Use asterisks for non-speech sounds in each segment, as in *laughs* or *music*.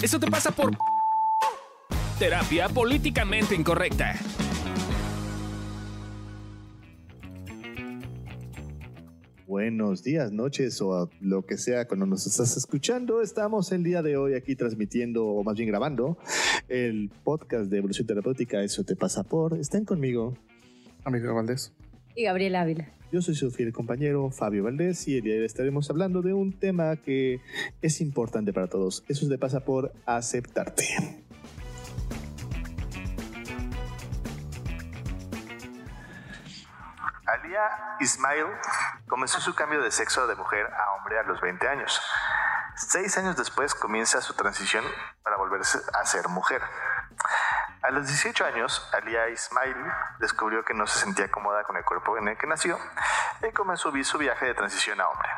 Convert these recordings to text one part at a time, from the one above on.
Eso te pasa por terapia políticamente incorrecta. Buenos días, noches o lo que sea cuando nos estás escuchando. Estamos el día de hoy aquí transmitiendo, o más bien grabando, el podcast de Evolución Terapéutica. Eso te pasa por. Estén conmigo. Amigo Valdés. Y Gabriel Ávila. Yo soy su fiel compañero Fabio Valdés y el día de hoy estaremos hablando de un tema que es importante para todos. Eso te pasa por aceptarte. Alia Ismail comenzó su cambio de sexo de mujer a hombre a los 20 años. Seis años después comienza su transición para volverse a ser mujer. A los 18 años, Alia Ismail descubrió que no se sentía cómoda con el cuerpo en el que nació y comenzó su viaje de transición a hombre.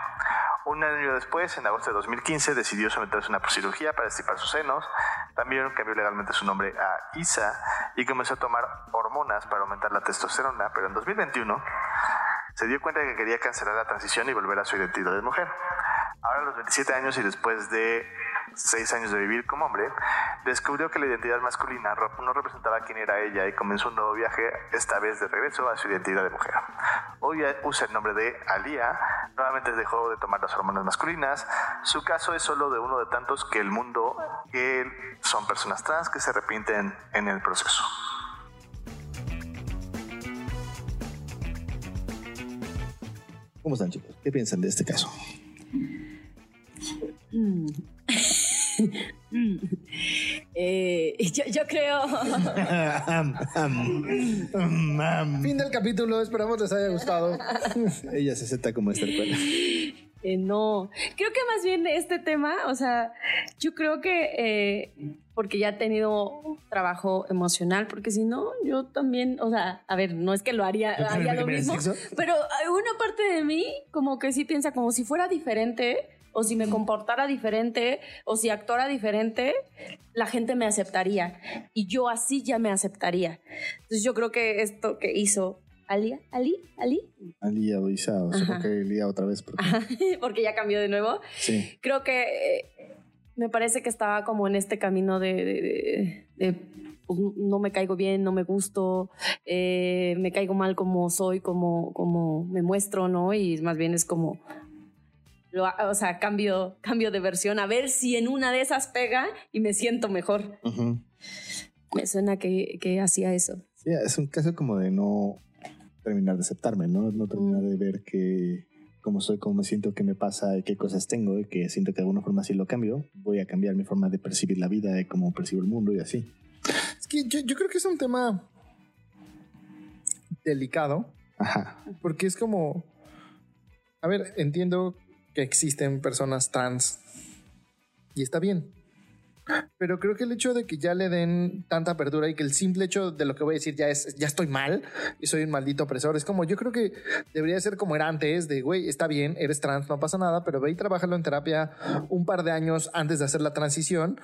Un año después, en agosto de 2015, decidió someterse a una cirugía para estipar sus senos. También cambió legalmente su nombre a Isa y comenzó a tomar hormonas para aumentar la testosterona, pero en 2021 se dio cuenta de que quería cancelar la transición y volver a su identidad de mujer. Ahora a los 27 años y después de 6 años de vivir como hombre, descubrió que la identidad masculina no representaba quién era ella y comenzó un nuevo viaje, esta vez de regreso a su identidad de mujer. Hoy usa el nombre de Alia, nuevamente dejó de tomar las hormonas masculinas. Su caso es solo de uno de tantos que el mundo, que son personas trans que se arrepienten en el proceso. ¿Cómo están chicos? ¿Qué piensan de este caso? *laughs* Eh, yo, creo. *laughs* fin del capítulo, esperamos les haya gustado. *laughs* Ella se acepta como esta escuela. Eh, no, creo que más bien este tema, o sea, yo creo que eh, porque ya he tenido trabajo emocional, porque si no, yo también, o sea, a ver, no es que lo haría, haría lo mismo, pero una parte de mí como que sí piensa como si fuera diferente o si me comportara diferente o si actuara diferente, la gente me aceptaría y yo así ya me aceptaría. Entonces yo creo que esto que hizo Alia, Ali, Ali. Alia o Isa, o sea, porque Alia otra vez. Porque... *laughs* porque ya cambió de nuevo. Sí. Creo que eh, me parece que estaba como en este camino de, pues, no me caigo bien, no me gusto, eh, me caigo mal como soy, como, como me muestro, ¿no? Y más bien es como, o sea, cambio, cambio de versión, a ver si en una de esas pega y me siento mejor. Me suena que, que hacía eso. Sí, es un caso como de no terminar de aceptarme, ¿no? No terminar de ver que cómo soy, cómo me siento, qué me pasa, qué cosas tengo y que siento que de alguna forma si lo cambio, voy a cambiar mi forma de percibir la vida, de cómo percibo el mundo y así. Es que yo, yo creo que es un tema delicado. Ajá. Porque es como, a ver, entiendo que existen personas trans. Y está bien. Pero creo que el hecho de que ya le den tanta apertura y que el simple hecho de lo que voy a decir ya es, ya estoy mal y soy un maldito opresor, es como, yo creo que debería ser como era antes, de, güey, está bien, eres trans, no pasa nada, pero ve y trabájalo en terapia un par de años antes de hacer la transición.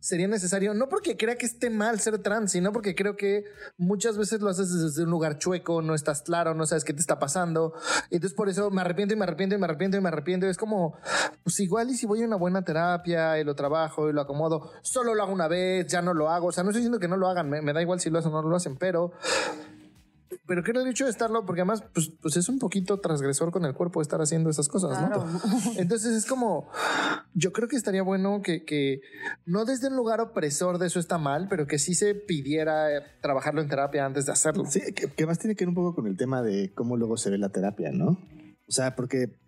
Sería necesario, no porque crea que esté mal ser trans, sino porque creo que muchas veces lo haces desde un lugar chueco, no estás claro, no sabes qué te está pasando. Entonces por eso me arrepiento y me arrepiento y me arrepiento y me arrepiento. Es como, pues igual y si voy a una buena terapia y lo trabajo y lo acomodo, solo lo hago una vez, ya no lo hago. O sea, no estoy diciendo que no lo hagan, me, da igual si lo hacen o no lo hacen, pero pero que el hecho de estarlo, porque además, pues, pues, es un poquito transgresor con el cuerpo estar haciendo esas cosas, ¿no? *laughs* *laughs* Entonces es como, yo creo que estaría bueno que, que, no desde un lugar opresor de eso está mal, pero que sí se pidiera trabajarlo en terapia antes de hacerlo. Sí, que, que más tiene que ver un poco con el tema de cómo luego se ve la terapia, ¿no? O sea, porque,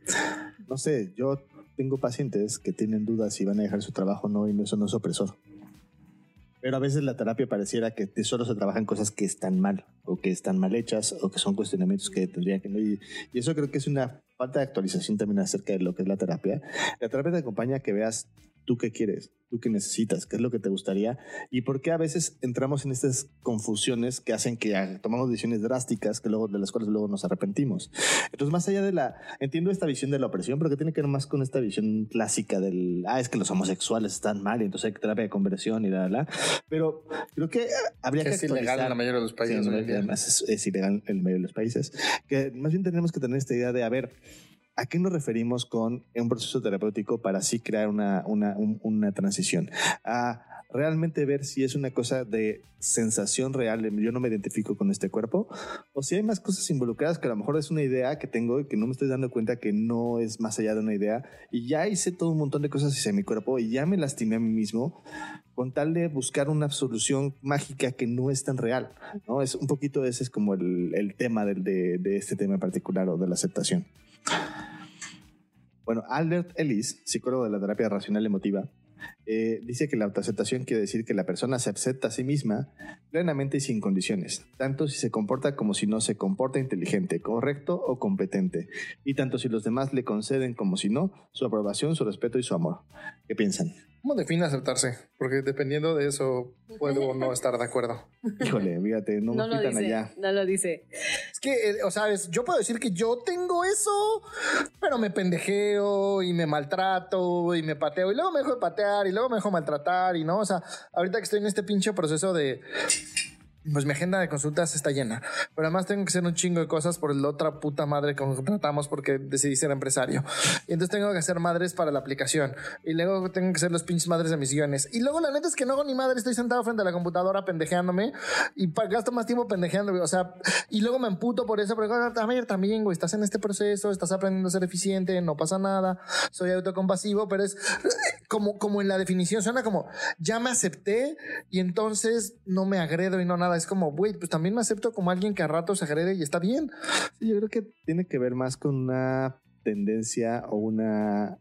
no sé, yo tengo pacientes que tienen dudas si van a dejar su trabajo o no, y eso no es opresor. Pero a veces la terapia pareciera que solo se trabajan cosas que están mal, o que están mal hechas, o que son cuestionamientos que tendrían que no. Y, y eso creo que es una falta de actualización también acerca de lo que es la terapia. La terapia te acompaña a que veas tú qué quieres, tú qué necesitas, qué es lo que te gustaría y por qué a veces entramos en estas confusiones que hacen que tomamos decisiones drásticas que luego de las cuales luego nos arrepentimos. Entonces, más allá de la entiendo esta visión de la opresión, pero que tiene que ver más con esta visión clásica del ah, es que los homosexuales están mal y entonces hay terapia de conversión y la la, pero creo que habría que, es ilegal en la mayoría de los países. además es, es ilegal en la mayoría de los países, que más bien tenemos que tener esta idea de a ver ¿A qué nos referimos con un proceso terapéutico para así crear una, una, una transición? A realmente ver si es una cosa de sensación real, yo no me identifico con este cuerpo, o si hay más cosas involucradas que a lo mejor es una idea que tengo y que no me estoy dando cuenta que no es más allá de una idea, y ya hice todo un montón de cosas hacia mi cuerpo y ya me lastimé a mí mismo con tal de buscar una solución mágica que no es tan real, ¿no? Es un poquito ese es como el, el tema del, de, de este tema en particular o de la aceptación. Bueno, Albert Ellis, psicólogo de la terapia racional emotiva, eh, dice que la autoaceptación quiere decir que la persona se acepta a sí misma plenamente y sin condiciones, tanto si se comporta como si no se comporta inteligente, correcto o competente, y tanto si los demás le conceden como si no su aprobación, su respeto y su amor. ¿Qué piensan? ¿Cómo define aceptarse? Porque dependiendo de eso puedo o no estar de acuerdo. *laughs* Híjole, fíjate, no, no me lo dice, allá. No lo dice. Es que, eh, o sea, es- yo puedo decir que yo tengo eso, pero me pendejeo y me maltrato y me pateo y luego me dejo de patear y luego me dejo maltratar y no, o sea, ahorita que estoy en este pinche proceso de... Pues mi agenda de consultas está llena, pero además tengo que hacer un chingo de cosas por la otra puta madre que contratamos porque decidí ser empresario. Y entonces tengo que hacer madres para la aplicación. Y luego tengo que hacer los pinches madres de mis guiones. Y luego la neta es que no hago ni madre, estoy sentado frente a la computadora pendejeándome y gasto más tiempo pendejeando, güey. O sea, y luego me emputo por eso, porque a ver, también, güey, estás en este proceso, estás aprendiendo a ser eficiente, no pasa nada, soy autocompasivo, pero es como, como en la definición, suena como, ya me acepté y entonces no me agredo y no nada. Es como, güey, pues también me acepto como alguien que a ratos se agrede y está bien. Yo creo que tiene que ver más con una tendencia o una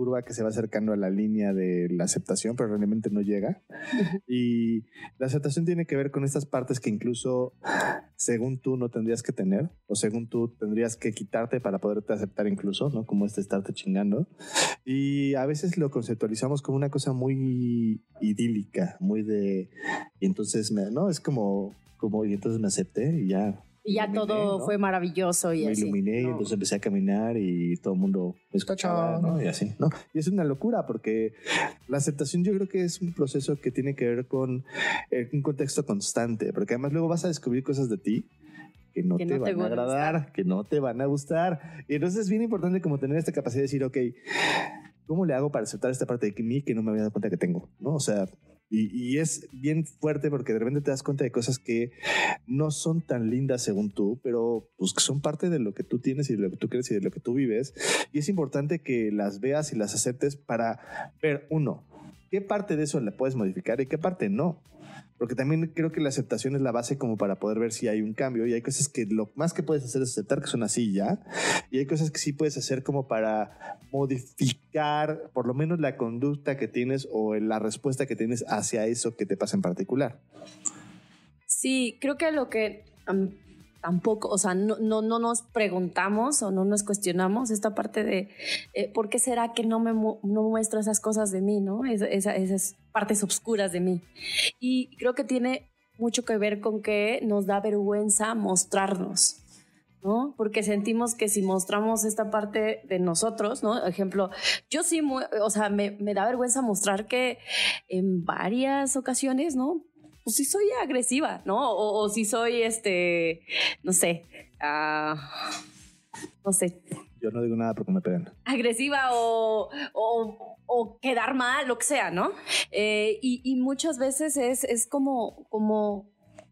curva que se va acercando a la línea de la aceptación, pero realmente no llega. Y la aceptación tiene que ver con estas partes que incluso según tú no tendrías que tener, o según tú tendrías que quitarte para poderte aceptar incluso, ¿no? Como este estarte chingando. Y a veces lo conceptualizamos como una cosa muy idílica, muy de... Y entonces, me, ¿no? Es como, como, y entonces me acepté y ya Y ya iluminé, todo ¿no? fue maravilloso y me así. iluminé y ¿no? entonces empecé a caminar y todo el mundo me escuchaba. ¿no? Y así, ¿no? Y es una locura porque la aceptación yo creo que es un proceso que tiene que ver con eh, un contexto constante, porque además luego vas a descubrir cosas de ti que no Que te no te van a van a agradar, que no te van a gustar. Y entonces es bien importante como tener esta capacidad de decir, ok, ¿cómo le hago para aceptar esta parte de mí que no me había dado cuenta que tengo? ¿No? O sea, y, es bien fuerte porque de repente te das cuenta de cosas que no son tan lindas según tú, pero pues que son parte de lo que tú tienes y de lo que tú crees y de lo que tú vives. Y es importante que las veas y las aceptes para ver, uno, qué parte de eso la puedes modificar y qué parte no. Porque también creo que la aceptación es la base como para poder ver si hay un cambio. Y hay cosas que lo más que puedes hacer es aceptar que son así ya. Y hay cosas que sí puedes hacer como para modificar por lo menos la conducta que tienes o la respuesta que tienes hacia eso que te pasa en particular. Sí, creo que lo que tampoco, o sea, no, no, no nos preguntamos o no nos cuestionamos esta parte de eh, por qué será que no me mu- no muestro esas cosas de mí, ¿no? Esa- esa- esas partes oscuras de mí. Y creo que tiene mucho que ver con que nos da vergüenza mostrarnos. ¿no? Porque sentimos que si mostramos esta parte de nosotros, ¿no? Ejemplo, yo sí, o sea, me da vergüenza mostrar que en varias ocasiones, ¿no? Pues sí soy agresiva, ¿no? O, o si soy, este, no sé, ah, no sé, Yo no digo nada porque me pegan. agresiva o, o, o quedar mal, lo que sea, ¿no? Eh, y, y muchas veces es, es como, como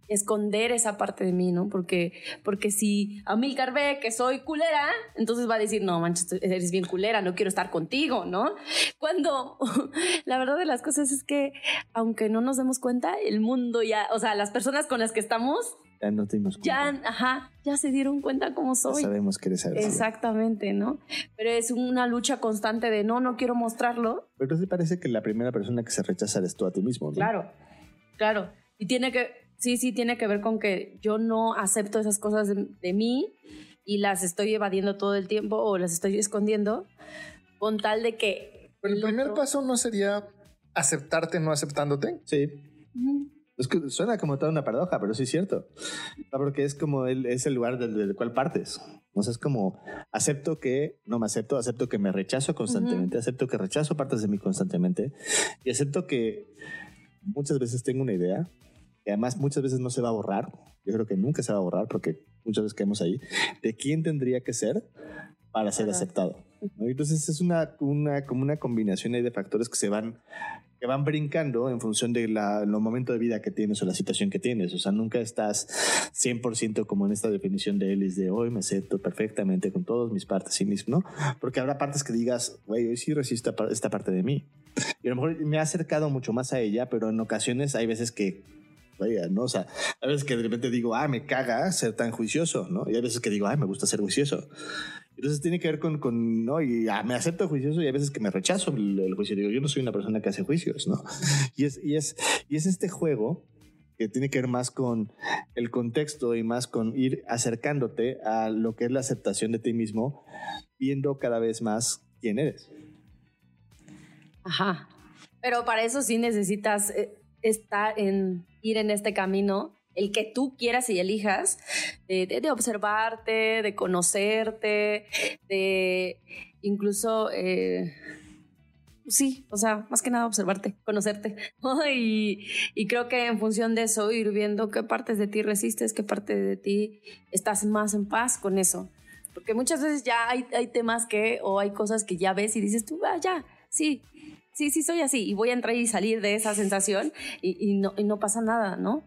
esconder esa parte de mí, ¿no? Porque, porque si Amilcar ve que soy culera, entonces va a decir, no, manches, eres bien culera, no quiero estar contigo, ¿no? Cuando *laughs* la verdad de las cosas es que, aunque no nos demos cuenta, el mundo ya, o sea, las personas con las que estamos, Ya no te dimos cuenta. ya, ajá, ya se dieron cuenta cómo Ya soy. sabemos que eres agresiva. Exactamente, ¿no? Pero es una lucha constante de no, no quiero mostrarlo. Pero sí parece que la primera persona que se rechaza eres tú a ti mismo, ¿no? Claro, claro. Y tiene que, sí, sí, tiene que ver con que yo no acepto esas cosas de, de mí y las estoy evadiendo todo el tiempo o las estoy escondiendo con tal de que... Pero el primer otro- paso no sería aceptarte no aceptándote. Sí. Ujú. Es que suena como toda una paradoja, pero sí es cierto. Porque es como el, es el lugar del, del cual partes. O sea, es como acepto que no me acepto, acepto que me rechazo constantemente, acepto que rechazo partes de mí constantemente y acepto que muchas veces tengo una idea que además muchas veces no se va a borrar. Yo creo que nunca se va a borrar porque muchas veces caemos ahí de quién tendría que ser para ser Ajá. aceptado. ¿no? Entonces es una, una, como una combinación de factores que se van que van brincando en función de la, los momentos de vida que tienes o la situación que tienes. O sea, nunca estás 100% como en esta definición de Ellis de hoy me acepto perfectamente con todas mis partes y mis, ¿no? Porque habrá partes que digas, güey, hoy sí resisto esta parte de mí. Y a lo mejor me ha acercado mucho más a ella, pero en ocasiones hay veces que Vaya, ¿no? O sea, hay veces que de repente digo, ah, me caga ser tan juicioso, ¿no? Y hay veces que digo, ah, me gusta ser juicioso. Entonces tiene que ver con, con ¿no? Y ah, me acepto juicioso y hay veces que me rechazo el, el juicio. Digo, yo no soy una persona que hace juicios, ¿no? Y es, y es, y es este juego que tiene que ver más con el contexto y más con ir acercándote a lo que es la aceptación de ti mismo, viendo cada vez más quién eres. Ajá. Pero para eso sí necesitas eh, estar en, ir en este camino, el que tú quieras y elijas, de, observarte, de conocerte, de incluso, eh, sí, o sea, más que nada observarte, conocerte. *laughs* ¿no? Y, y creo que en función de eso, ir viendo qué partes de ti resistes, qué parte de ti estás más en paz con eso. Porque muchas veces ya hay, hay temas que, o hay cosas que ya ves y dices tú, ah, ya, sí, sí, sí soy así y voy a entrar y salir de esa sensación y, y no, y no pasa nada, ¿no?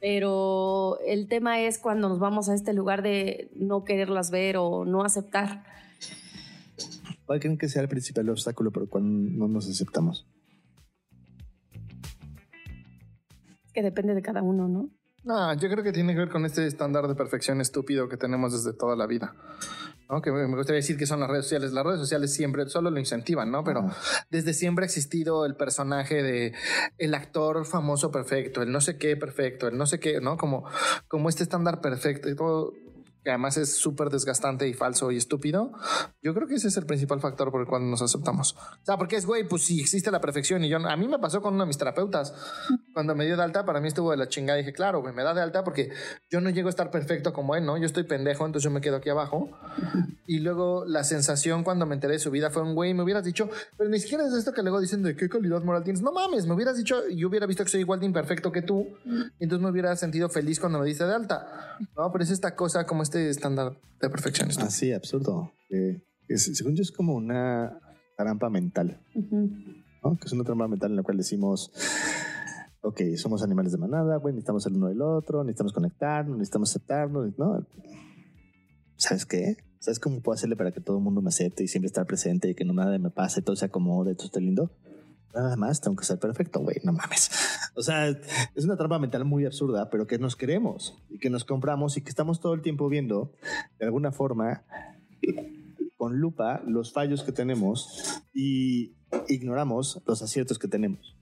Pero el tema es cuando nos vamos a este lugar de no quererlas ver o no aceptar. ¿Cuál creen que sea el principal obstáculo por el cual no nos aceptamos? Que depende de cada uno, ¿no? No, yo creo que tiene que ver con este estándar de perfección estúpido que tenemos desde toda la vida. ¿No? Que me me gustaría decir que son las redes sociales. Las redes sociales siempre solo lo incentivan, ¿no? Pero desde siempre ha existido el personaje de el actor famoso perfecto, el no sé qué perfecto, el no sé qué, ¿no? Como, como este estándar perfecto y todo que además es súper desgastante y falso y estúpido, yo creo que ese es el principal factor por el cual nos aceptamos. O sea, porque es, güey, pues si existe la perfección y yo, a mí me pasó con uno de mis terapeutas, cuando me dio de alta, para mí estuvo de la chingada, dije, claro, güey, me da de alta porque yo no llego a estar perfecto como él, ¿no? Yo estoy pendejo, entonces yo me quedo aquí abajo. Y luego la sensación cuando me enteré de su vida fue un, güey, me hubieras dicho, pero ni siquiera es esto que luego dicen de qué calidad moral tienes. No mames, me hubieras dicho, yo hubiera visto que soy igual de imperfecto que tú, y entonces me hubiera sentido feliz cuando me diste de alta. No, pero es esta cosa como este estándar de perfección. Así, absurdo. Que es- según yo es como una trampa mental. Que es una trampa mental en la cual decimos, ok, somos animales de manada, güey, necesitamos el uno del otro, necesitamos conectarnos, necesitamos aceptarnos, ¿no? ¿Sabes qué? ¿Sabes cómo puedo hacerle para que todo el mundo me acepte y siempre estar presente y que no nada me pase, todo se acomode, todo esté lindo? Nada más tengo que ser perfecto, güey, no mames. *laughs* O sea, es una trampa mental muy absurda, pero que nos queremos y que nos compramos y que estamos todo el tiempo viendo, de alguna forma, con lupa, los fallos que tenemos y ignoramos los aciertos que tenemos.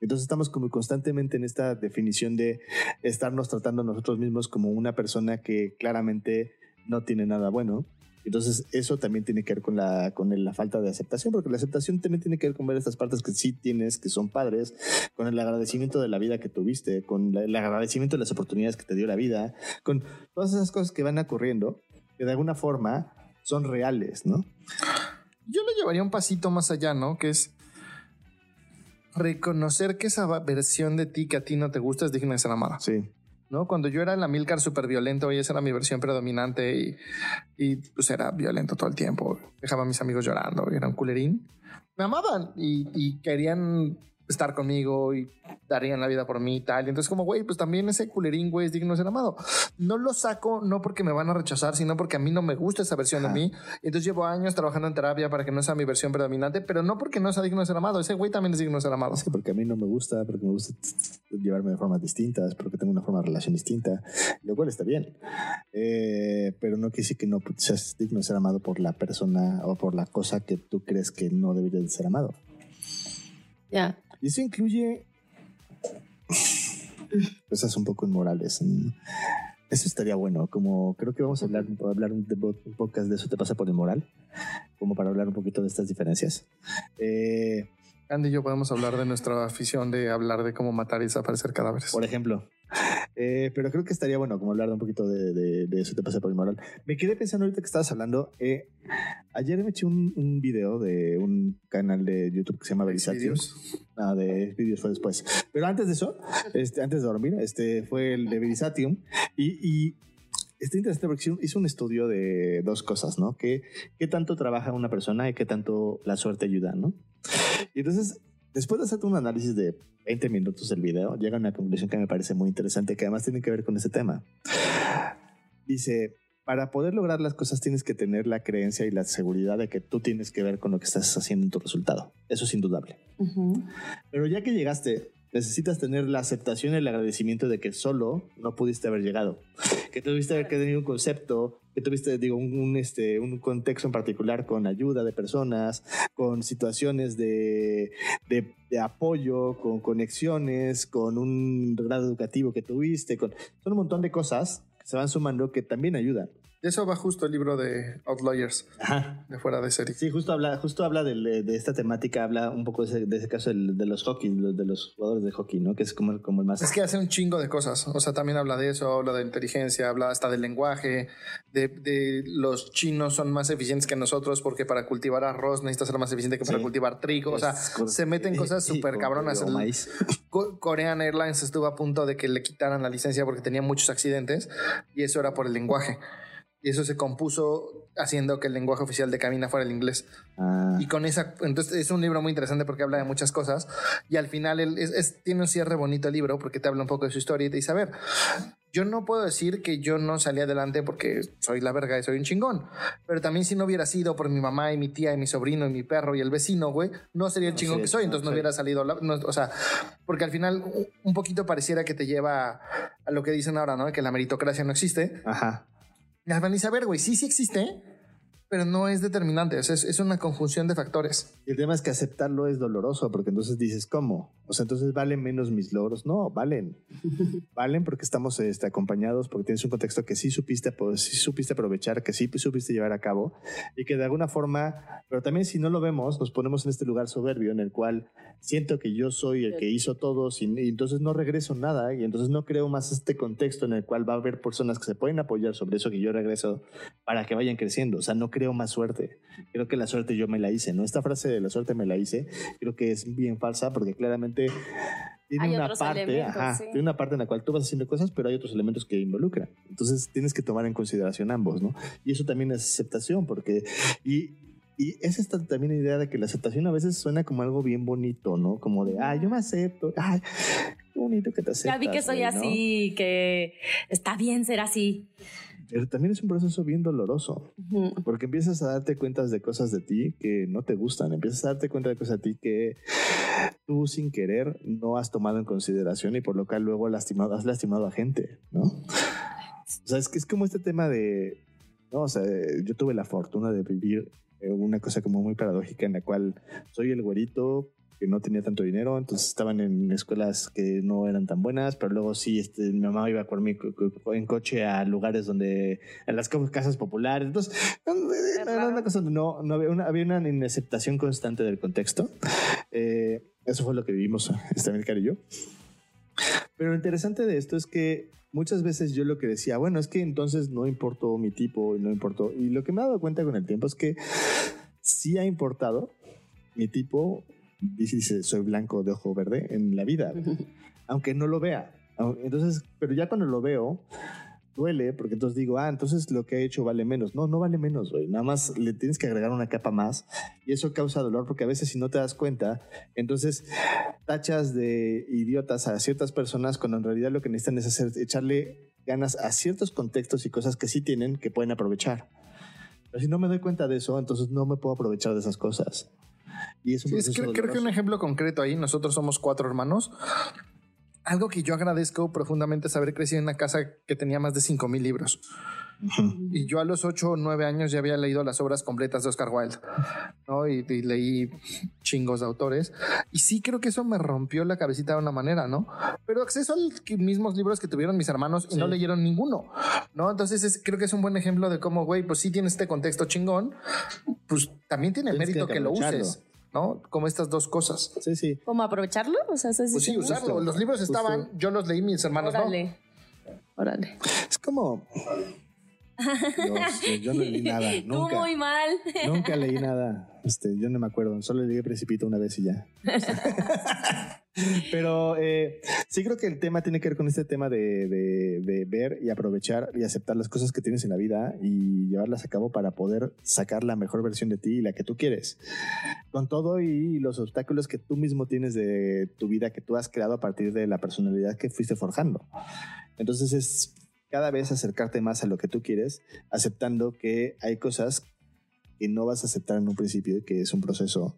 Entonces estamos como constantemente en esta definición de estarnos tratando a nosotros mismos como una persona que claramente no tiene nada bueno. Entonces eso también tiene que ver con la, con la falta de aceptación, porque la aceptación también tiene que ver con ver estas partes que sí tienes, que son padres, con el agradecimiento de la vida que tuviste, con la- el agradecimiento de las oportunidades que te dio la vida, con todas esas cosas que van ocurriendo, que de alguna forma son reales, ¿no? Yo lo llevaría un pasito más allá, ¿no? Que es reconocer que esa versión de ti que a ti no te gusta es digna de ser amada. Sí. ¿No? Cuando yo era la Milcar súper violento y esa era mi versión predominante y, y pues era violento todo el tiempo. Dejaba a mis amigos llorando y era un culerín. Me amaban y, y querían estar conmigo y darían la vida por mí y tal. Y entonces como, güey, pues también ese culerín, güey, es digno de ser amado. No lo saco no porque me van a rechazar, sino porque a mí no me gusta esa versión Ajá. de mí. Entonces llevo años trabajando en terapia para que no sea mi versión predominante, pero no porque no sea digno de ser amado. Ese güey también es digno de ser amado. Sí, porque a mí no me gusta, porque me gusta llevarme de formas distintas, porque tengo una forma de relación distinta, lo cual está bien. Eh, pero no quiere decir que no seas digno de ser amado por la persona o por la cosa que tú crees que no debería de ser amado. Ya. Y eso incluye cosas un poco inmorales. Eso estaría bueno, como creo que vamos a hablar, hablar un, de- un podcast de eso te pasa por inmoral, como para hablar un poquito de estas diferencias. Eh, Andy y yo podemos hablar de nuestra afición de hablar de cómo matar y desaparecer cadáveres. por ejemplo. Eh, pero creo que estaría bueno como hablar un poquito de, de- de eso te pasa por inmoral. Me quedé pensando ahorita que estabas hablando. eh, ayer me eché un, un video de un canal de YouTube que se llama Verisatium. Videos. No, de vídeos fue después. Pero antes de eso, este, antes de dormir, este fue el de Verisatium. Y, y está interesante porque hizo- un estudio de dos cosas, ¿no? Que qué tanto trabaja una persona y qué tanto la suerte ayuda, ¿no? Y entonces, después de hacer un análisis de 20 minutos del video, llega a una conclusión que me parece muy interesante, que además tiene que ver con ese tema. Dice, para poder lograr las cosas tienes que tener la creencia y la seguridad de que tú tienes que ver con lo que estás haciendo en tu resultado. Eso es indudable. Pero ya que llegaste, necesitas tener la aceptación y el agradecimiento de que solo no pudiste haber llegado. *laughs* Que tuviste que tener un concepto, que tuviste, digo, un, este, un contexto en particular con ayuda de personas, con situaciones de, de, de apoyo, con conexiones, con un grado educativo que tuviste, con, son un montón de cosas que se van sumando que también ayudan. De eso va justo el libro de Outliers, Ajá. de fuera de serie. Sí, justo habla, justo habla de, de esta temática, habla un poco de ese, de ese caso de los hockey, de los- jugadores de hockey, ¿no? Que es como, el- como el más... Es que hace un chingo de cosas. O sea, también habla de eso, habla de inteligencia, habla hasta del lenguaje, de, los chinos son más eficientes que nosotros porque para cultivar arroz necesitas ser más eficiente que para Sí. cultivar trigo. O sea, Es se meten *laughs* cosas súper con- cabronas. El- maíz. *laughs* Korean Airlines estuvo a punto de que le quitaran la licencia porque tenía muchos accidentes y eso era por el lenguaje. Y eso se compuso haciendo que el lenguaje oficial de cabina fuera el inglés. Ah, Y con esa, entonces es un libro muy interesante porque habla de muchas cosas y al final él es, es- tiene un cierre bonito el libro porque te habla un poco de su historia y te dice, a ver, yo no puedo decir que yo no salí adelante porque soy la verga y soy un chingón, pero también si no hubiera sido por mi mamá y mi tía y mi sobrino y mi perro y el vecino, güey, no sería el chingón sería que soy, entonces no sí. hubiera salido, la- no, o sea, porque al final un- poquito pareciera que te lleva a lo que dicen ahora, ¿no? Que la meritocracia no existe. Ajá. Final dice, a ver, güey, sí, sí existe, pero no es determinante, o sea, es, es una conjunción de factores. Y el tema es que aceptarlo es doloroso, porque entonces dices, ¿cómo? O sea, entonces valen menos mis logros. No, valen. *laughs* valen porque estamos este, acompañados, porque tienes un contexto que sí supiste, pues, sí supiste aprovechar, que sí supiste llevar a cabo, y que de alguna forma, pero también si no lo vemos, nos ponemos en este lugar soberbio en el cual siento que yo soy el que hizo todo, sin- y entonces no regreso nada, y entonces no creo más este contexto en el cual va a haber personas que se pueden apoyar sobre eso que yo regreso para que vayan creciendo. O sea, no creo más suerte. Creo que la suerte yo me la hice, ¿no? Esta frase de la suerte me la hice, creo que es bien falsa porque claramente tiene Hay una parte, ajá, sí. tiene una parte en la cual tú vas haciendo cosas, pero hay otros elementos que involucran. Entonces tienes que tomar en consideración ambos, ¿no? Y eso también es aceptación, porque y y es esta también la idea de que la aceptación a veces suena como algo bien bonito, ¿no? Como de, ah, yo me acepto, ay, qué bonito que te aceptas. Ya vi que soy ¿no? así, que está bien ser así. Pero también es un proceso bien doloroso. Porque empiezas a darte cuentas de cosas de ti que no te gustan. Empiezas a darte cuenta de cosas de ti que tú sin querer no has tomado en consideración y por lo cual luego lastimado, has lastimado a gente, ¿no? O sea, es que es como este tema de... No, o sea, yo tuve la fortuna de vivir eh, una cosa como muy paradójica en la cual soy el güerito que no tenía tanto dinero, entonces estaban en escuelas que no eran tan buenas, pero luego sí, este, mi mamá iba por mí en coche a lugares donde, a las ca- casas populares, entonces era una cosa no, no había, una, había una inaceptación constante del contexto. Eh, eso fue lo que vivimos América y yo. Pero lo interesante de esto es que muchas veces yo lo que decía, bueno, es que entonces no importó mi tipo y no importó. Y lo que me he dado cuenta con el tiempo es que sí ha importado mi tipo, dice, dice, soy blanco de ojo verde en la vida, *laughs* aunque no lo vea. Entonces, pero ya cuando lo veo, duele porque entonces digo, ah, entonces lo que he hecho vale menos. No, no vale menos, güey. Nada más le tienes que agregar una capa más y eso causa dolor porque a veces si no te das cuenta, entonces tachas de idiotas a ciertas personas cuando en realidad lo que necesitan es hacer, echarle ganas a ciertos contextos y cosas que sí tienen que pueden aprovechar. Pero si no me doy cuenta de eso, entonces no me puedo aprovechar de esas cosas. Y es un Sí, proceso creo, creo que un ejemplo concreto ahí, nosotros somos cuatro hermanos. Algo que yo agradezco profundamente es haber crecido en una casa que tenía más de 5 mil libros. Y yo a los 8 o 9 años ya había leído las obras completas de Oscar Wilde, ¿no? Y, y leí chingos de autores. Y sí creo que eso me rompió la cabecita de una manera, ¿no? Pero acceso a los mismos libros que tuvieron mis hermanos y no Sí. leyeron ninguno, ¿no? Entonces es- creo que es un buen ejemplo de cómo, güey, pues sí tiene este contexto chingón, pues también tiene Tienes mérito que que, lo uses, ¿no? Como estas dos cosas. Sí, sí. ¿Cómo aprovecharlo? O sea, ¿estás Pues sí, usarlo. Los libros Justo. estaban, yo los leí, mis hermanos no. Órale. Órale. Es como... Dios, yo, yo no leí nada, *laughs* Tú nunca. muy mal. Nunca leí *laughs* nada. Este, yo no me acuerdo. Solo leí Principito una vez y ya. *laughs* Pero eh, sí creo que el tema tiene que ver con este tema de, de- de ver y aprovechar y aceptar las cosas que tienes en la vida y llevarlas a cabo para poder sacar la mejor versión de ti y la que tú quieres. Con todo y los obstáculos que tú mismo tienes de tu vida que tú has creado a partir de la personalidad que fuiste forjando. Entonces es cada vez acercarte más a lo que tú quieres, aceptando que hay cosas que no vas a aceptar en un principio y que es un proceso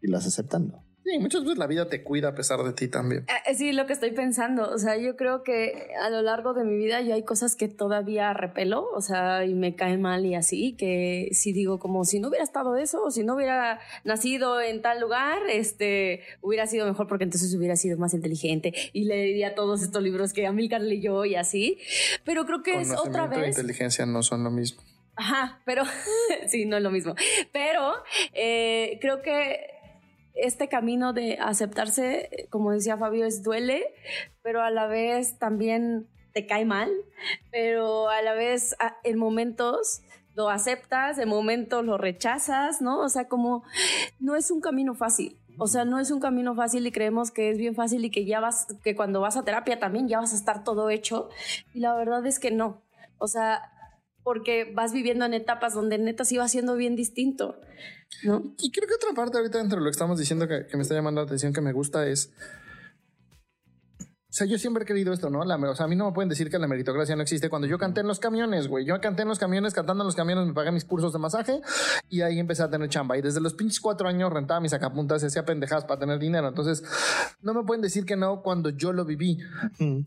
y las aceptando. Sí, muchas veces la vida te cuida a pesar de ti también. Eh, Sí, lo que estoy pensando, o sea, yo creo que a lo largo de mi vida yo hay cosas que todavía repelo, o sea, y me caen mal y así, que si digo como si no hubiera estado eso, o si no hubiera nacido en tal lugar, este, hubiera sido mejor porque entonces hubiera sido más inteligente y leería todos estos libros que Amilcar leyó y así, pero creo que es otra vez... inteligencia no son lo mismo. Ajá, pero *laughs* sí, no es lo mismo. Pero eh, creo que este camino de aceptarse, como decía Fabio, es duele, pero a la vez también te cae mal, pero a la vez en momentos lo aceptas, en momentos lo rechazas, ¿no? O sea, como no es un camino fácil. O sea, no es un camino fácil y creemos que es bien fácil y que ya vas, que cuando vas a terapia también ya vas a estar todo hecho. Y la verdad es que no. O sea, porque vas viviendo en etapas donde neta sí va siendo bien distinto, ¿no? Y creo que otra parte ahorita dentro de lo que estamos diciendo que, que me está llamando la atención, que me gusta es... O sea, yo siempre he querido esto, ¿no? La, o sea, a mí no me pueden decir que la meritocracia no existe. Cuando yo canté en los camiones, güey, yo canté en los camiones, cantando en los camiones, me pagué mis cursos de masaje y ahí empecé a tener chamba. Y desde los pinches cuatro años rentaba mis sacapuntas y hacía pendejadas para tener dinero. Entonces, no me pueden decir que no cuando yo lo viví.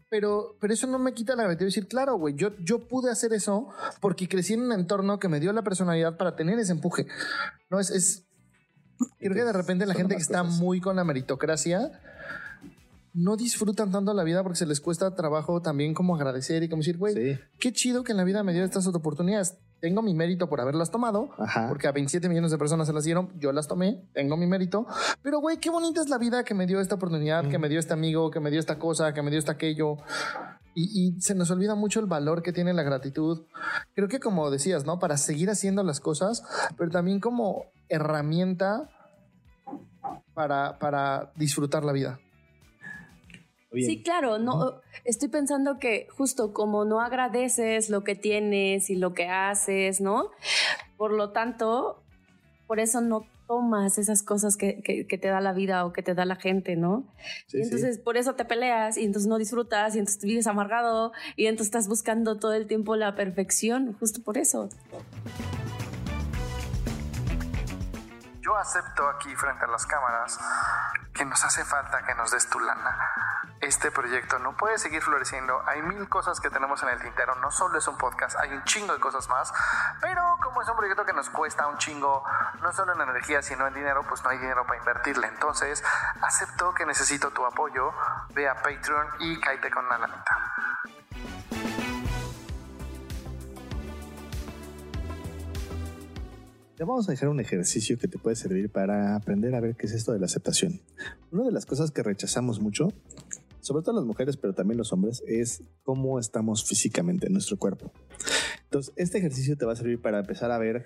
Pero, pero eso no me quita la gratitud de decir, claro, güey, yo, yo pude hacer eso porque crecí en un entorno que me dio la personalidad para tener ese empuje. No es, es creo que de repente la gente que está muy con la meritocracia no disfrutan tanto la vida porque se les cuesta trabajo también como agradecer y como decir, güey, Sí. qué chido que en la vida me dio estas oportunidades. Tengo mi mérito por haberlas tomado, Ajá. porque a 27 millones de personas se las dieron, yo las tomé, tengo mi mérito, pero güey, qué bonita es la vida que me dio esta oportunidad, que me dio este amigo, que me dio esta cosa, que me dio esta aquello. Y, y se nos olvida mucho el valor que tiene la gratitud. Creo que como decías, ¿no? Para seguir haciendo las cosas, pero también como herramienta para, para disfrutar la vida. Bien. Sí, claro, no estoy pensando que justo como no agradeces lo que tienes y lo que haces, ¿no? Por lo tanto, por eso no tomas esas cosas que, que- que te da la vida o que te da la gente, ¿no? Sí, y sí. entonces por eso te peleas y entonces no disfrutas y entonces vives amargado y entonces estás buscando todo el tiempo la perfección, justo por eso. Yo acepto aquí frente a las cámaras que nos hace falta que nos des tu lana. Este proyecto no puede seguir floreciendo. Hay mil cosas que tenemos en el tintero. No solo es un podcast, hay un chingo de cosas más. Pero como es un proyecto que nos cuesta un chingo, no solo en energía, sino en dinero, pues no hay dinero para invertirle. Entonces, acepto que necesito tu apoyo. Ve a Patreon y cáete con una lanita. Te vamos a dejar un ejercicio que te puede servir para aprender a ver qué es esto de la aceptación. Una de las cosas que rechazamos mucho, sobre todo las mujeres, pero también los hombres, es cómo estamos físicamente en nuestro cuerpo. Entonces, este ejercicio te va a servir para empezar a ver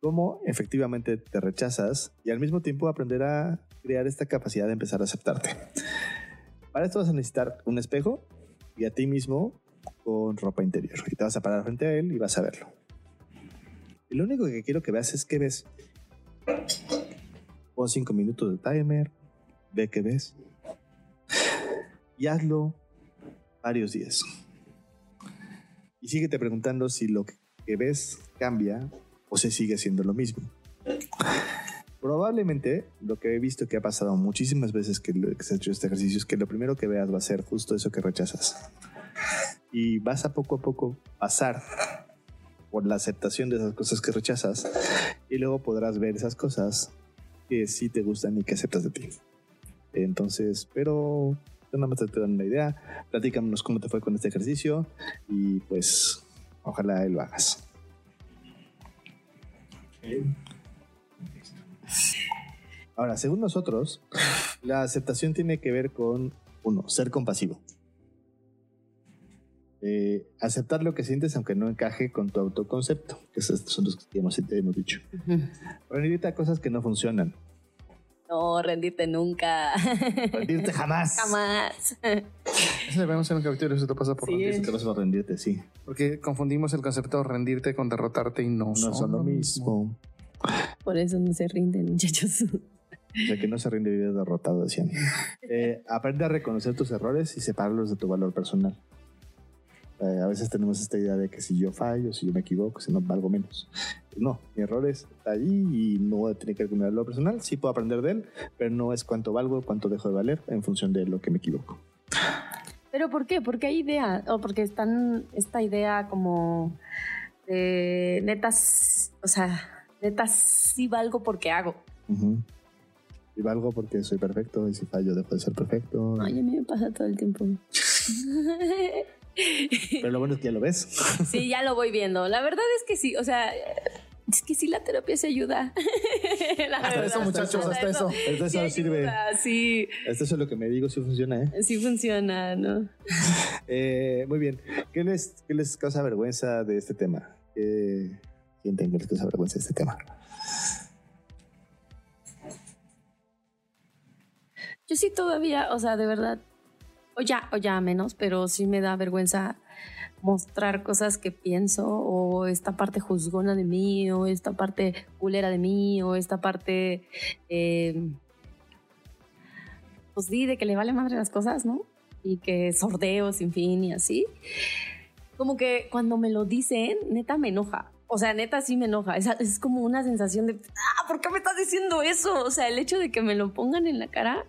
cómo efectivamente te rechazas y al mismo tiempo aprender a crear esta capacidad de empezar a aceptarte. Para esto vas a necesitar un espejo y a ti mismo con ropa interior. Y te vas a parar frente a él y vas a verlo. Y lo único que quiero que veas es qué ves. Pon cinco minutos de timer, ve qué ves. Y hazlo varios días. Y síguete preguntando si lo que ves cambia o se sigue siendo lo mismo. Probablemente lo que he visto que ha pasado muchísimas veces que, que se ha hecho este ejercicio es que lo primero que veas va a ser justo eso que rechazas. Y vas a poco a poco pasar por la aceptación de esas cosas que rechazas y luego podrás ver esas cosas que sí te gustan y que aceptas de ti. Entonces, pero nada más te doy una idea, platícanos cómo te fue con este ejercicio y pues ojalá lo hagas. Ahora, según nosotros, la aceptación tiene que ver con, uno, ser compasivo. Eh, aceptar lo que sientes aunque no encaje con tu autoconcepto, que esos son los que hemos, hemos dicho. Rendirte a cosas que no funcionan. No, rendirte nunca. *laughs* Rendirte jamás. Jamás. Ese debemos hacer un capítulo, eso te pasa por Sí. rendirte. Eso te vas a rendirte, sí. Porque confundimos el concepto de rendirte con derrotarte y no, No son lo mismo. Por eso no se rinden, muchachos. O sea, que no se rinde vive derrotado, decían. *laughs* Eh, aprende a reconocer tus errores y separarlos de tu valor personal. Eh, a veces tenemos esta idea de que si yo fallo, si yo me equivoco, si no valgo menos. No, mi error es está ahí y no tiene que ver con mi valor personal. Sí puedo aprender de él, pero no es cuánto valgo, cuánto dejo de valer en función de lo que me equivoco. ¿Pero por qué? Porque hay idea, o porque están esta idea como de netas, o sea, netas sí valgo porque hago. Ujú. Y valgo porque soy perfecto y si fallo dejo de ser perfecto. Ay, a mí me pasa todo el tiempo. *laughs* Pero lo bueno es que ya lo ves. *laughs* Sí, ya lo voy viendo. La verdad es que sí, o sea, es que sí la terapia se ayuda. *laughs* La Hasta verdad. eso, muchachos, hasta eso. Hasta Sí eso sirve. ayuda, Sí, Esto es lo que me digo, si funciona, ¿eh? sí funciona, ¿no? *laughs* Eh, muy bien. ¿Qué les, ¿Qué les causa vergüenza de este tema? ¿Qué sienten que les causa vergüenza de este tema? Yo sí todavía, o sea, de verdad, o ya, o ya menos, pero sí me da vergüenza mostrar cosas que pienso o esta parte juzgona de mí o esta parte culera de mí o esta parte, eh, pues sí, de que le vale madre las cosas, ¿no? Y que sordeo sin fin y así. Como que cuando me lo dicen, neta me enoja. O sea, neta sí me enoja. Es, es como una sensación de, ah, ¿por qué me estás diciendo eso? O sea, el hecho de que me lo pongan en la cara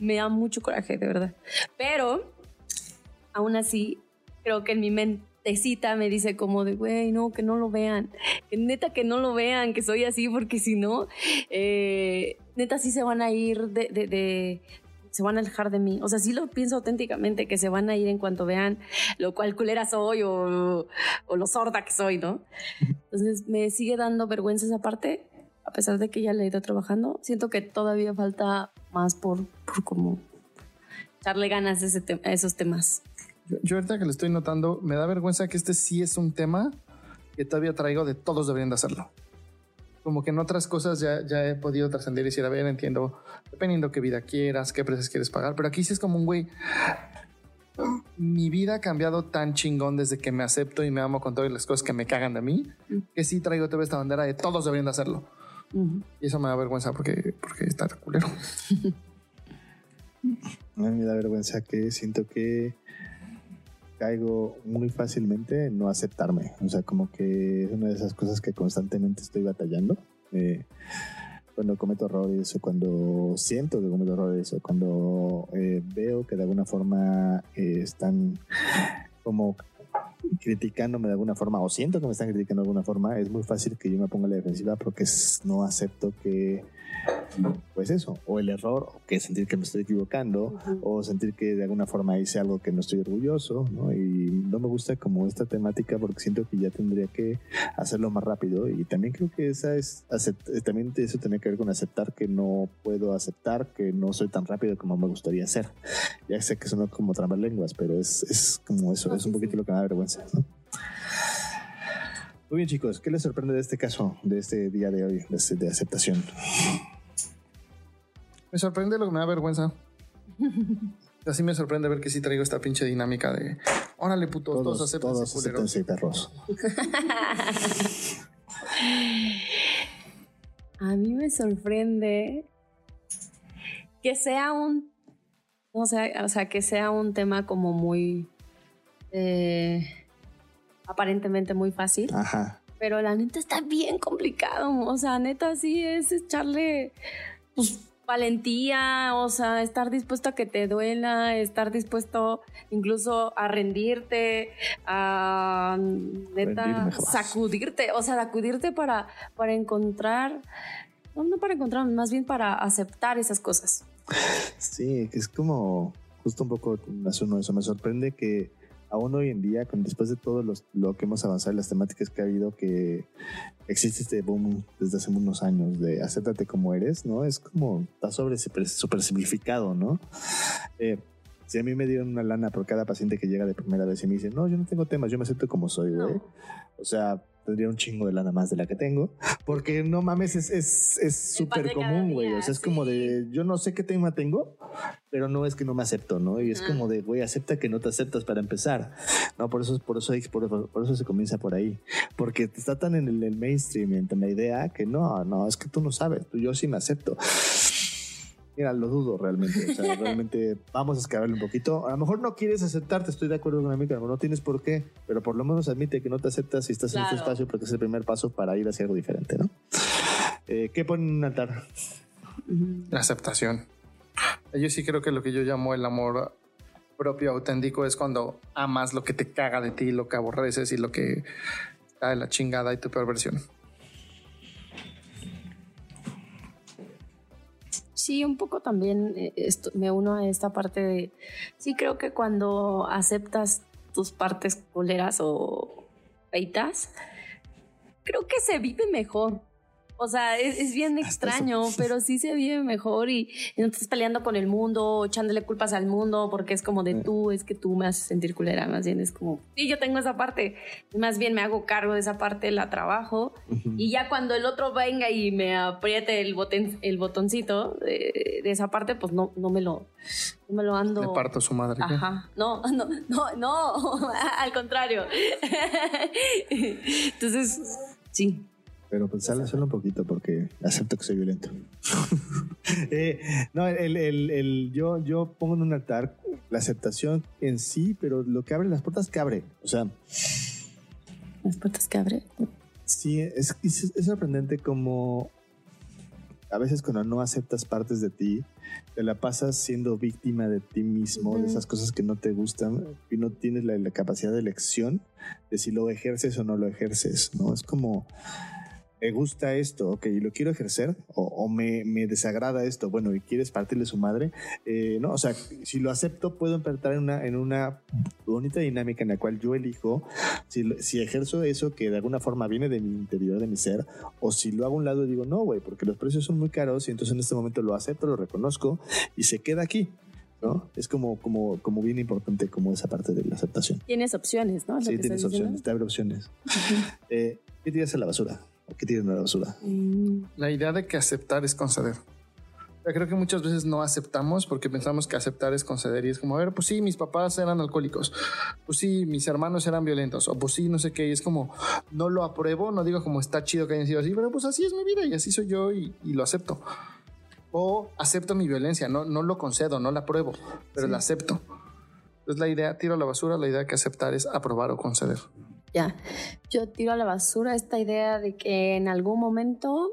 me da mucho coraje, de verdad. Pero, aún así, creo que en mi mentecita me dice como de, güey, no, que no lo vean. Que neta que no lo vean, que soy así, porque si no, eh, neta sí se van a ir de, se van a alejar de mí. O sea, sí lo pienso auténticamente, que se van a ir en cuanto vean lo cual culera soy o, o lo sorda que soy, ¿no? Entonces me sigue dando vergüenza esa parte, a pesar de que ya la he ido trabajando. Siento que todavía falta más por, por como echarle ganas a, ese te- a esos temas. Yo, yo ahorita que lo estoy notando, me da vergüenza que este sí es un tema que todavía traigo de todos deberían de hacerlo. Como que en otras cosas ya, ya he podido trascender y decir, a ver, entiendo, dependiendo qué vida quieras, qué precios quieres pagar, pero aquí sí es como un güey. Mi vida ha cambiado tan chingón desde que me acepto y me amo con todas las cosas que me cagan de mí, que sí traigo toda esta bandera de todos deberían de hacerlo. Ujú. Y eso me da vergüenza porque, porque está culero. *laughs* A mí me da vergüenza que siento que caigo muy fácilmente en no aceptarme. O sea, como que es una de esas cosas que constantemente estoy batallando. Eh, cuando cometo errores o cuando siento que cometo errores o cuando eh, veo que de alguna forma eh, están como criticándome de alguna forma o siento que me están criticando de alguna forma, es muy fácil que yo me ponga a la defensiva porque no acepto que, pues eso, o el error, o que sentir que me estoy equivocando, o sentir que de alguna forma hice algo que no estoy orgulloso, ¿no? Y no me gusta como esta temática porque siento que ya tendría que hacerlo más rápido y también creo que esa es, eh, también eso tiene que ver con aceptar que no puedo aceptar, que no soy tan rápido como me gustaría ser. Ya sé que suena como lenguas, pero es, es como eso, No, es un poquito sí. lo que me da vergüenza. ¿no? Muy bien chicos, ¿qué les sorprende de este caso, de este día de hoy, de, de aceptación? Me sorprende lo que me da vergüenza. *laughs* Así me sorprende ver que sí traigo esta pinche dinámica de órale putos, todos, Todos, aceptan todos acéptense, perros. *laughs* A mí me sorprende que sea un, no sé, o sea, que sea un tema como muy, eh, aparentemente muy fácil, Ajá. pero la neta está bien complicado, o sea, neta sí es echarle, pues, valentía, o sea, estar dispuesto a que te duela, estar dispuesto incluso a rendirte, a neta sacudirte, o sea, sacudirte para, para encontrar, no, no para encontrar, más bien para aceptar esas cosas. Sí, que es como justo un poco uno de eso. Me sorprende que aún hoy en día, con, después de todo los- lo que hemos avanzado las temáticas que ha habido, que existe este boom desde hace unos años de acéptate como eres, ¿no? Es como, está sobre super simplificado, ¿no? Eh, Si a mí me dieron una lana por cada paciente que llega de primera vez y me dice, no, yo no tengo temas, yo me acepto como soy, güey. O sea, tendría un chingo de lana más de la que tengo. Porque no mames, es es es súper de cada común, güey. O sea, es como sí. de, yo no sé qué tema tengo, pero no es que no me acepto, ¿no? Y es Ah. como de, güey, acepta que no te aceptas para empezar. No, por eso, por eso, por, por eso se comienza por ahí. Porque está tan en el, el mainstream, en la idea, que no, no, es que tú no sabes, tú, yo sí me acepto. Mira, lo dudo realmente. O sea, *laughs* realmente vamos a escalarle un poquito. A lo mejor no quieres aceptarte, estoy de acuerdo con la amiga, no tienes por qué, pero por lo menos admite que no te aceptas si estás en este espacio porque es el primer paso para ir hacia algo diferente, ¿no? Eh, ¿Qué ponen en un altar? La aceptación. Yo sí creo que lo que yo llamo el amor propio auténtico es cuando amas lo que te caga de ti, lo que aborreces y lo que está de la chingada y tu peor versión. Sí, un poco también eh, esto, me uno a esta parte de, sí creo que cuando aceptas tus partes coleras o feitas, creo que se vive mejor. O sea, es, es bien extraño, pero sí se vive mejor y, y no estás peleando con el mundo, echándole culpas al mundo, porque es como de tú, es que tú me haces sentir culera, más bien es como, sí, yo tengo esa parte, más bien me hago cargo de esa parte, la trabajo, y ya cuando el otro venga y me apriete el, boten- el botoncito de, de esa parte, pues no, no me lo, no me lo ando. Le parto a su madre. ¿qué? Ajá, no, *laughs* no, no, no, *laughs* al contrario. *laughs* Entonces, sí. Pero pues sale solo un poquito porque acepto que soy violento. *laughs* Eh, no, el, el- el- yo, yo pongo en un altar la aceptación en sí, pero lo que abre las puertas que abre. O sea, Las puertas que abre. sí, es, es, es sorprendente como a veces cuando no aceptas partes de ti, te la pasas siendo víctima de ti mismo, de esas cosas que no te gustan y no tienes la, la capacidad de elección de si lo ejerces o no lo ejerces, ¿no? Es como, me gusta esto, ok, lo quiero ejercer o, o me, me desagrada esto, bueno, y quieres partirle su madre, eh, ¿no? O sea, si lo acepto, puedo entrar en una, en una bonita dinámica en la cual yo elijo si, si ejerzo eso que de alguna forma viene de mi interior, de mi ser, o si lo hago a un lado y digo, no, güey, porque los precios son muy caros y entonces en este momento lo acepto, lo reconozco y se queda aquí. ¿no? Es como, como, como bien importante como esa parte de la aceptación. Tienes opciones, ¿no? Lo Sí, tienes diciendo. opciones, te abre opciones. Eh, ¿Qué tiras a la basura? ¿O qué tiran a la basura? Mm, La idea de que aceptar es conceder. O sea, creo que muchas veces no aceptamos porque pensamos que aceptar es conceder y es como, a ver, pues sí, mis papás eran alcohólicos, pues sí, mis hermanos eran violentos, o pues sí, no sé qué, y es como, no lo apruebo, no digo como está chido que hayan sido así, pero pues así es mi vida y así soy yo y, y lo acepto. O acepto mi violencia, no, no lo concedo, no la apruebo, pero la acepto. Entonces la idea, tiro a la basura, la idea que aceptar es aprobar o conceder. Ya, yo tiro a la basura esta idea de que en algún momento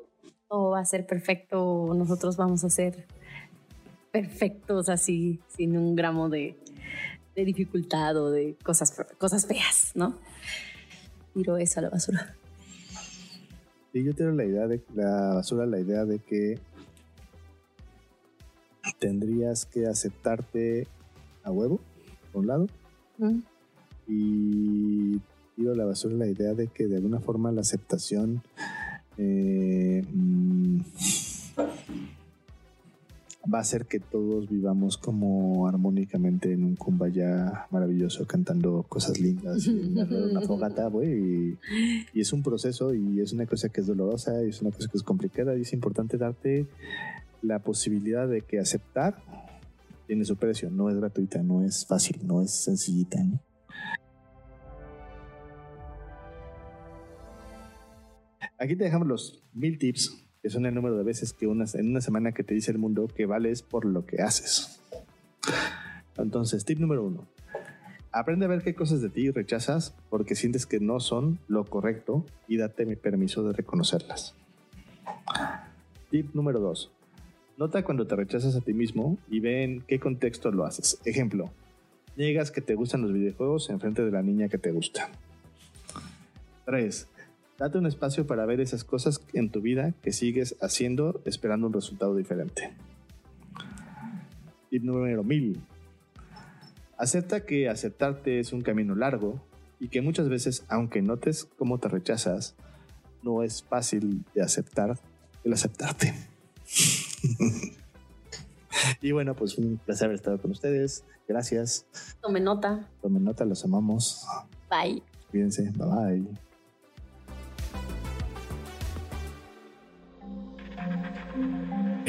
todo va a ser perfecto, nosotros vamos a ser perfectos así, sin un gramo de, de dificultad o de cosas, cosas feas, ¿no? Tiro eso a la basura. Sí, yo tengo la idea de la basura, la idea de que tendrías que aceptarte a huevo, por un lado, Mm. y la basura la idea de que de alguna forma la aceptación eh, mm, va a hacer que todos vivamos como armónicamente en un kumbaya maravilloso cantando cosas lindas y una fogata, güey. Y, y es un proceso y es una cosa que es dolorosa y es una cosa que es complicada y es importante darte la posibilidad de que aceptar tiene su precio, no es gratuita, no es fácil, no es sencillita, ¿no? Aquí te dejamos los mil tips, que son el número de veces que una, en una semana que te dice el mundo que vales por lo que haces. Entonces, tip número uno. Aprende a ver qué cosas de ti rechazas porque sientes que no son lo correcto y date mi permiso de reconocerlas. Tip número dos. Nota cuando te rechazas a ti mismo y ve en qué contexto lo haces. Ejemplo, niegas que te gustan los videojuegos en frente de la niña que te gusta. 3. Date un espacio para ver esas cosas en tu vida que sigues haciendo esperando un resultado diferente. Tip número 1000. Acepta que aceptarte es un camino largo y que muchas veces, aunque notes cómo te rechazas, no es fácil de aceptar el aceptarte. *laughs* y bueno, pues un placer haber estado con ustedes. Gracias. Tome nota. Tomen nota, los amamos. Bye. Cuídense. Bye bye.